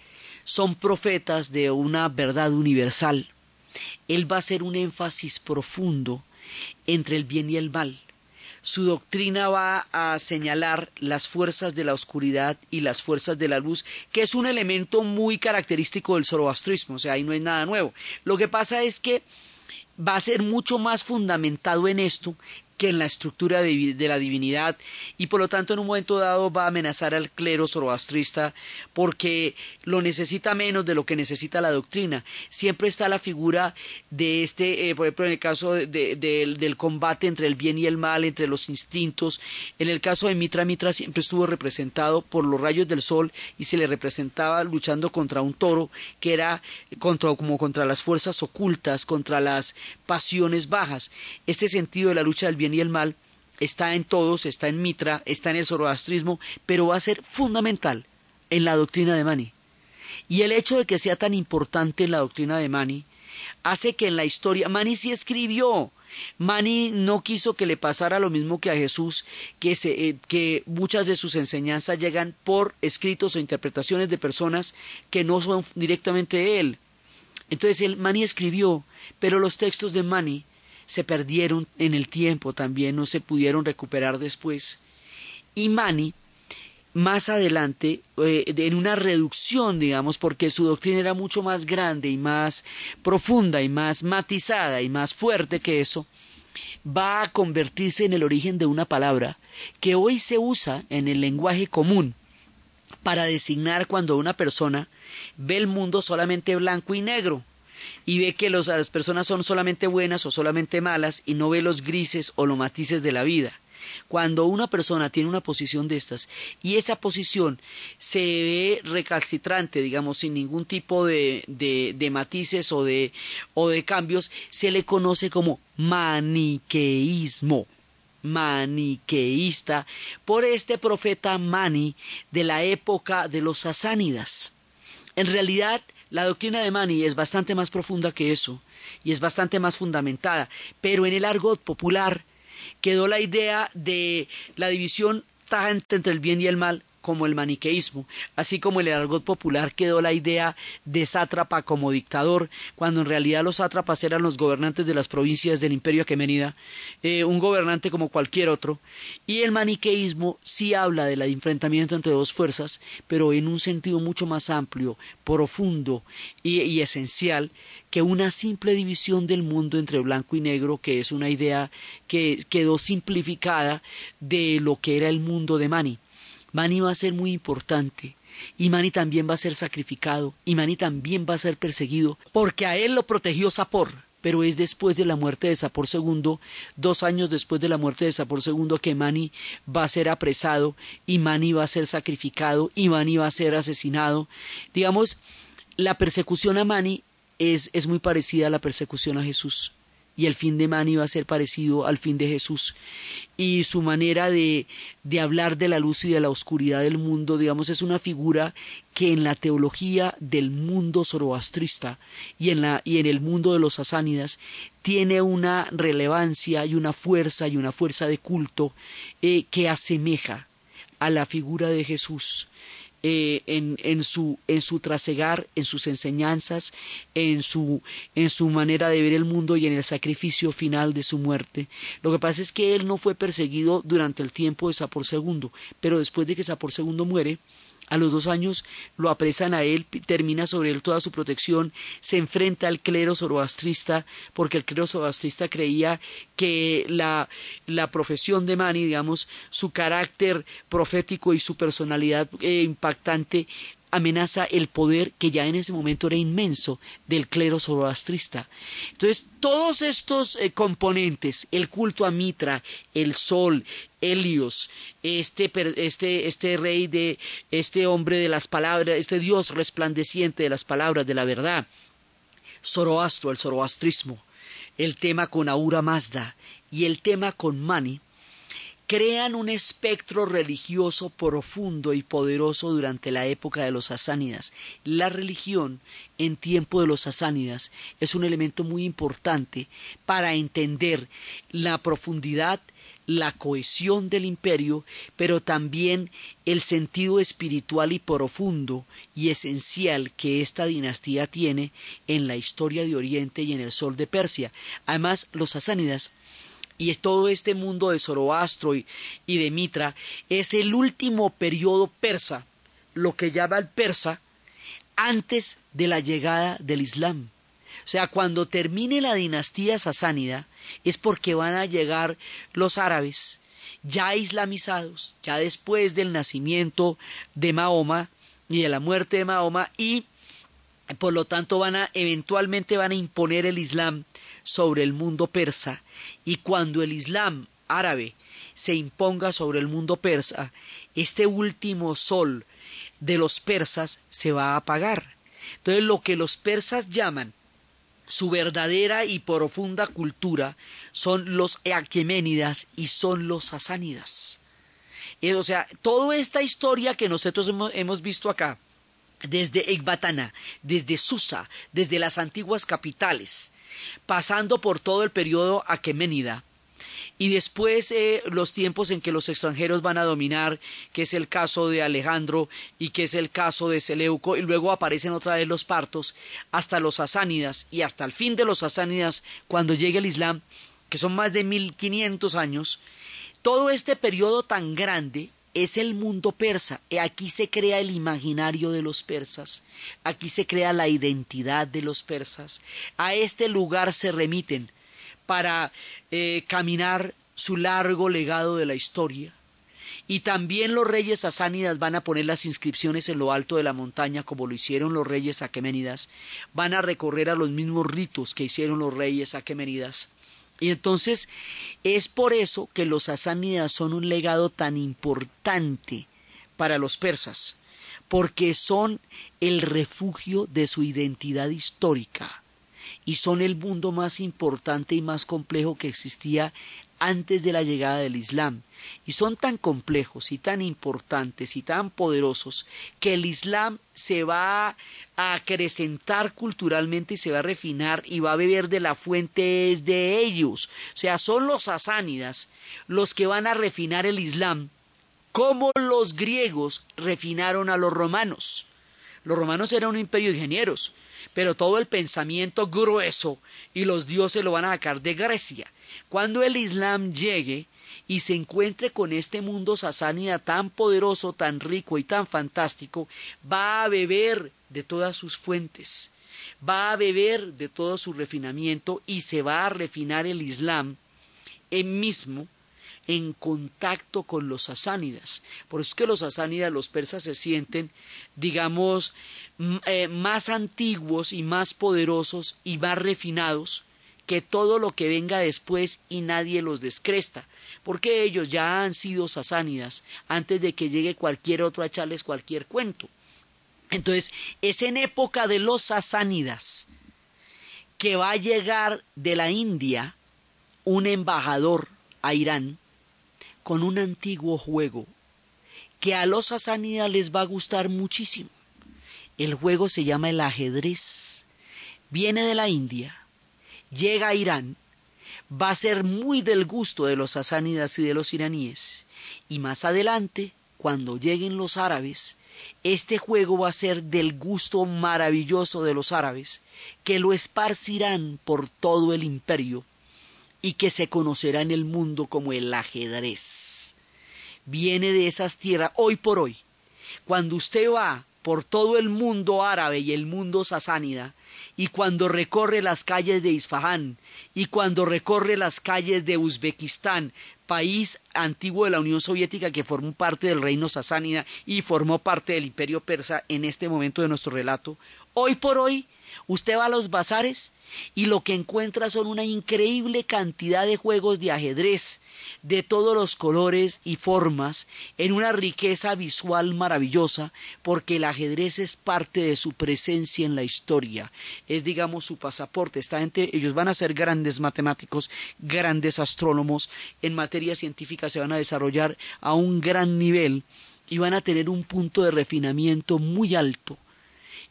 son profetas de una verdad universal. Él va a hacer un énfasis profundo entre el bien y el mal. Su doctrina va a señalar las fuerzas de la oscuridad y las fuerzas de la luz, que es un elemento muy característico del zoroastrismo, o sea, ahí no es nada nuevo. Lo que pasa es que va a ser mucho más fundamentado en esto que en la estructura de, la divinidad y por lo tanto en un momento dado va a amenazar al clero zoroastrista porque lo necesita menos de lo que necesita la doctrina. Siempre está la figura de este, eh, por ejemplo, en el caso de, de, del combate entre el bien y el mal, entre los instintos. En el caso de Mitra, Mitra siempre estuvo representado por los rayos del sol y se le representaba luchando contra un toro que era contra, como contra las fuerzas ocultas, contra las pasiones bajas. Este sentido de la lucha del bien y el mal está en todos, está en Mitra, está en el zoroastrismo, pero va a ser fundamental en la doctrina de Mani. Y el hecho de que sea tan importante en la doctrina de Mani hace que en la historia Mani sí escribió. Mani no quiso que le pasara lo mismo que a Jesús, que, se, eh, que muchas de sus enseñanzas llegan por escritos o interpretaciones de personas que no son directamente él. Entonces el Mani escribió, pero los textos de Mani se perdieron en el tiempo también, no se pudieron recuperar después. Y Mani, más adelante, eh, en una reducción, digamos, porque su doctrina era mucho más grande y más profunda y más matizada y más fuerte que eso, va a convertirse en el origen de una palabra que hoy se usa en el lenguaje común para designar cuando una persona ve el mundo solamente blanco y negro y ve que las personas son solamente buenas o solamente malas y no ve los grises o los matices de la vida. Cuando una persona tiene una posición de estas y esa posición se ve recalcitrante, digamos, sin ningún tipo de, de, de matices o de, o de cambios, se le conoce como maniqueísmo maniqueísta por este profeta Mani de la época de los sasánidas. En realidad, la doctrina de Mani es bastante más profunda que eso y es bastante más fundamentada, pero en el argot popular quedó la idea de la división tajante entre el bien y el mal como el maniqueísmo, así como el argot popular quedó la idea de sátrapa como dictador, cuando en realidad los sátrapas eran los gobernantes de las provincias del imperio aquemenida, eh, un gobernante como cualquier otro, y el maniqueísmo sí habla del enfrentamiento entre dos fuerzas, pero en un sentido mucho más amplio, profundo y esencial que una simple división del mundo entre blanco y negro, que es una idea que quedó simplificada de lo que era el mundo de Mani. Mani va a ser muy importante. Y Mani también va a ser sacrificado. Y Mani también va a ser perseguido. Porque a él lo protegió Sapor. Pero es después de la muerte de Sapor II, dos años después de la muerte de Sapor II, que Mani va a ser apresado. Y Mani va a ser sacrificado. Y Mani va a ser asesinado. Digamos, la persecución a Mani es, es muy parecida a la persecución a Jesús y el fin de Mani va a ser parecido al fin de Jesús. Y su manera de, de hablar de la luz y de la oscuridad del mundo, digamos, es una figura que en la teología del mundo zoroastrista y en, la, y en el mundo de los sasánidas tiene una relevancia y una fuerza y una fuerza de culto eh, que asemeja a la figura de Jesús eh, en, en, su, en su trasegar, en sus enseñanzas, en su, en su manera de ver el mundo y en el sacrificio final de su muerte. Lo que pasa es que él no fue perseguido durante el tiempo de Sapor II, pero después de que Sapor II muere, a los dos años lo apresan a él, termina sobre él toda su protección, se enfrenta al clero zoroastrista, porque el clero zoroastrista creía que la, la profesión de Mani, digamos, su carácter profético y su personalidad eh, impactante amenaza el poder que ya en ese momento era inmenso del clero zoroastrista. Entonces, todos estos eh, componentes, el culto a Mitra, el sol, Helios, este, este, este rey de, este hombre de las palabras, este Dios resplandeciente de las palabras de la verdad, Zoroastro, el zoroastrismo, el tema con Aura Mazda y el tema con Mani, crean un espectro religioso profundo y poderoso durante la época de los sasánidas. La religión en tiempo de los sasánidas es un elemento muy importante para entender la profundidad, la cohesión del imperio, pero también el sentido espiritual y profundo y esencial que esta dinastía tiene en la historia de Oriente y en el sol de Persia. Además, los sasánidas y es todo este mundo de Zoroastro y, y de Mitra es el último periodo persa, lo que llama el persa, antes de la llegada del Islam. O sea, cuando termine la dinastía sasánida es porque van a llegar los árabes ya islamizados, ya después del nacimiento de Mahoma y de la muerte de Mahoma y por lo tanto van a eventualmente van a imponer el Islam sobre el mundo persa y cuando el Islam árabe se imponga sobre el mundo persa, este último sol de los persas se va a apagar. Entonces lo que los persas llaman su verdadera y profunda cultura son los aqueménidas y son los sasánidas. o sea, toda esta historia que nosotros hemos, visto acá, desde Ecbatana, desde Susa, desde las antiguas capitales, pasando por todo el periodo aqueménida, y después eh, los tiempos en que los extranjeros van a dominar, que es el caso de Alejandro y que es el caso de Seleuco, y luego aparecen otra vez los partos, hasta los sasánidas y hasta el fin de los sasánidas, cuando llegue el Islam, que son más de mil quinientos años, todo este periodo tan grande es el mundo persa. y Aquí se crea el imaginario de los persas, aquí se crea la identidad de los persas. A este lugar se remiten para eh, caminar su largo legado de la historia. Y también los reyes sasánidas van a poner las inscripciones en lo alto de la montaña, como lo hicieron los reyes aqueménidas. Van a recorrer a los mismos ritos que hicieron los reyes aqueménidas. Y entonces es por eso que los sasánidas son un legado tan importante para los persas, porque son el refugio de su identidad histórica y son el mundo más importante y más complejo que existía antes de la llegada del Islam. Y son tan complejos y tan importantes y tan poderosos que el Islam se va a acrecentar culturalmente y se va a refinar y va a beber de la fuente de ellos. O sea, son los sasánidas los que van a refinar el Islam como los griegos refinaron a los romanos. Los romanos eran un imperio de ingenieros, pero todo el pensamiento grueso y los dioses lo van a sacar de Grecia. Cuando el Islam llegue y se encuentre con este mundo sasánida tan poderoso, tan rico y tan fantástico, va a beber de todas sus fuentes, va a beber de todo su refinamiento y se va a refinar el Islam en mismo en contacto con los sasánidas. Por eso es que los sasánidas, los persas se sienten, digamos, eh, más antiguos y más poderosos y más refinados que todo lo que venga después y nadie los descresta, porque ellos ya han sido sasánidas antes de que llegue cualquier otro a echarles cualquier cuento. Entonces, es en época de los sasánidas que va a llegar de la India un embajador a Irán con un antiguo juego que a los sasánidas les va a gustar muchísimo. El juego se llama el ajedrez. Viene de la India, llega a Irán, va a ser muy del gusto de los sasánidas y de los iraníes. Y más adelante, cuando lleguen los árabes, este juego va a ser del gusto maravilloso de los árabes, que lo esparcirán por todo el imperio y que se conocerá en el mundo como el ajedrez. Viene de esas tierras hoy por hoy. Cuando usted va por todo el mundo árabe y el mundo sasánida, y cuando recorre las calles de Isfahán, y cuando recorre las calles de Uzbekistán, país antiguo de la Unión Soviética que formó parte del reino sasánida y formó parte del imperio persa en este momento de nuestro relato, hoy por hoy usted va a los bazares y lo que encuentra son una increíble cantidad de juegos de ajedrez de todos los colores y formas en una riqueza visual maravillosa porque el ajedrez es parte de su presencia en la historia. Es digamos su pasaporte. Esta gente ellos van a ser grandes matemáticos grandes astrónomos en materia científica se van a desarrollar a un gran nivel y van a tener un punto de refinamiento muy alto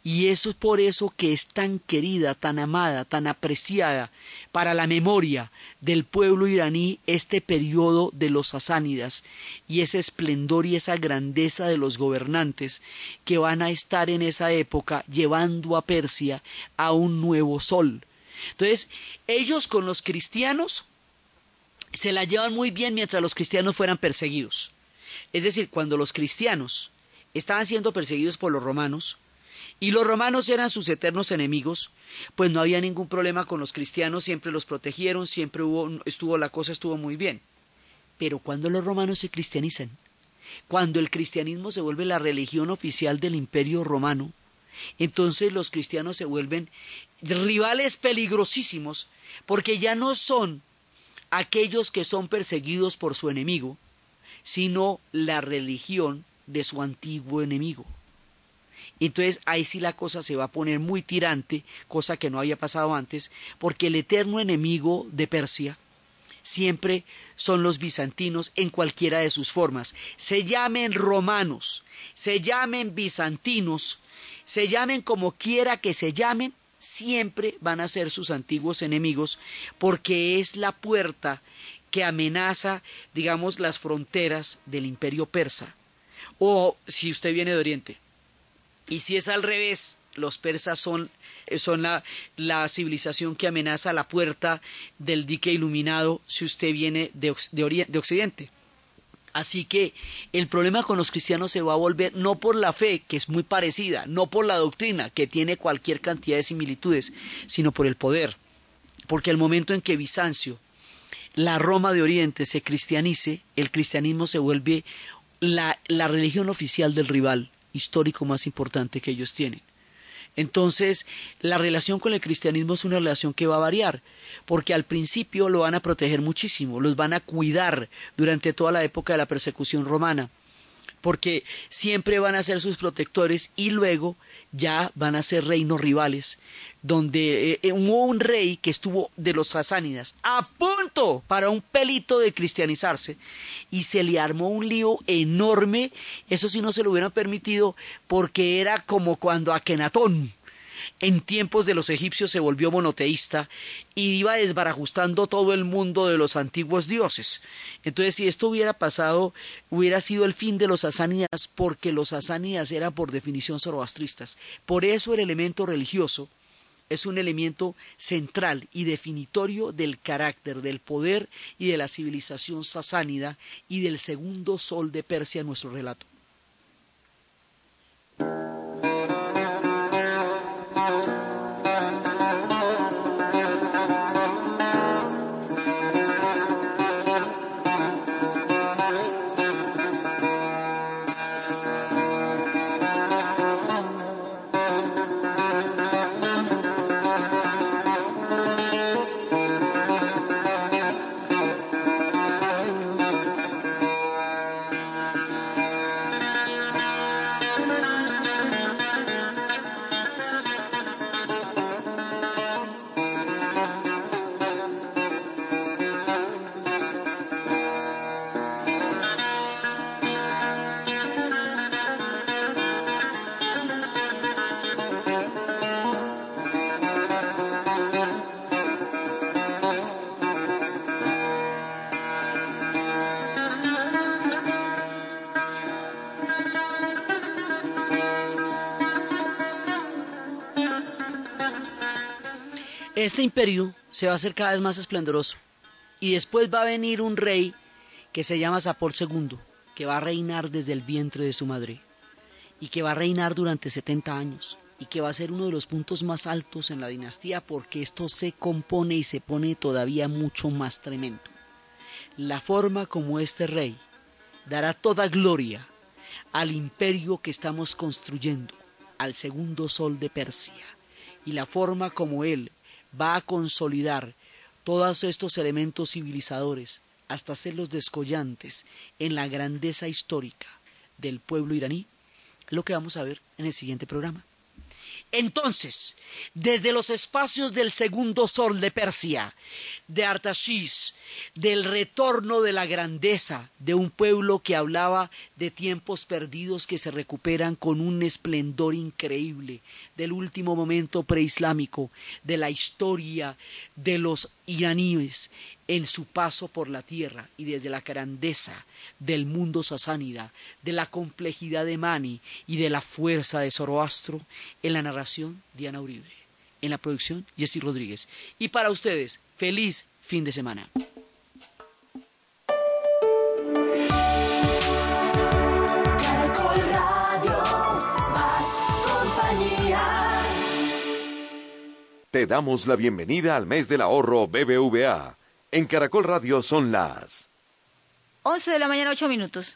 Y eso es por eso que es tan querida, tan amada, tan apreciada para la memoria del pueblo iraní este periodo de los sasánidas y ese esplendor y esa grandeza de los gobernantes que van a estar en esa época llevando a Persia a un nuevo sol. Entonces, ellos con los cristianos se la llevan muy bien mientras los cristianos fueran perseguidos. Es decir, cuando los cristianos estaban siendo perseguidos por los romanos, y los romanos eran sus eternos enemigos, pues no había ningún problema con los cristianos, siempre los protegieron, siempre hubo, estuvo la cosa estuvo muy bien. Pero cuando los romanos se cristianizan, cuando el cristianismo se vuelve la religión oficial del imperio romano, entonces los cristianos se vuelven rivales peligrosísimos, porque ya no son aquellos que son perseguidos por su enemigo, sino la religión de su antiguo enemigo. Entonces ahí sí la cosa se va a poner muy tirante, cosa que no había pasado antes, porque el eterno enemigo de Persia siempre son los bizantinos en cualquiera de sus formas. Se llamen romanos, se llamen bizantinos, se llamen como quiera que se llamen, siempre van a ser sus antiguos enemigos, porque es la puerta que amenaza, digamos, las fronteras del imperio persa. O si usted viene de Oriente, y si es al revés, los persas son, son la, la, civilización que amenaza la puerta del dique iluminado si usted viene de, de, de Occidente. Así que el problema con los cristianos se va a volver no por la fe, que es muy parecida, no por la doctrina, que tiene cualquier cantidad de similitudes, sino por el poder. Porque el momento en que Bizancio, la Roma de Oriente, se cristianice, el cristianismo se vuelve la, la religión oficial del rival histórico más importante que ellos tienen. Entonces, la relación con el cristianismo es una relación que va a variar, porque al principio lo van a proteger muchísimo, los van a cuidar durante toda la época de la persecución romana, porque siempre van a ser sus protectores y luego ya van a ser reinos rivales, donde eh, hubo un rey que estuvo de los sasánidas a punto para un pelito de cristianizarse y se le armó un lío enorme, eso sí no se lo hubieran permitido porque era como cuando Akenatón en tiempos de los egipcios se volvió monoteísta y iba desbarajustando todo el mundo de los antiguos dioses. Entonces, si esto hubiera pasado, hubiera sido el fin de los sasánidas, porque los sasánidas eran por definición zoroastristas. Por eso el elemento religioso es un elemento central y definitorio del carácter, del poder y de la civilización sasánida y del segundo sol de Persia en nuestro relato. Este imperio se va a hacer cada vez más esplendoroso y después va a venir un rey que se llama Sapor II, que va a reinar desde el vientre de su madre y que va a reinar durante 70 años y que va a ser uno de los puntos más altos en la dinastía porque esto se compone y se pone todavía mucho más tremendo. La forma como este rey dará toda gloria al imperio que estamos construyendo, al segundo sol de Persia, y la forma como él va a consolidar todos estos elementos civilizadores hasta hacerlos descollantes en la grandeza histórica del pueblo iraní, lo que vamos a ver en el siguiente programa. Entonces, desde los espacios del segundo sol de Persia, de Artaxis, del retorno de la grandeza de un pueblo que hablaba de tiempos perdidos que se recuperan con un esplendor increíble, del último momento preislámico, de la historia de los iraníes en su paso por la tierra y desde la grandeza del mundo sasánida, de la complejidad de Mani y de la fuerza de Zoroastro, en la narración Diana Uribe, en la producción Jessy Rodríguez. Y para ustedes, feliz fin de semana.
Caracol Radio, más compañía.
Te damos la bienvenida al mes del ahorro BBVA. En Caracol Radio son las
11 de la mañana, 8 minutos.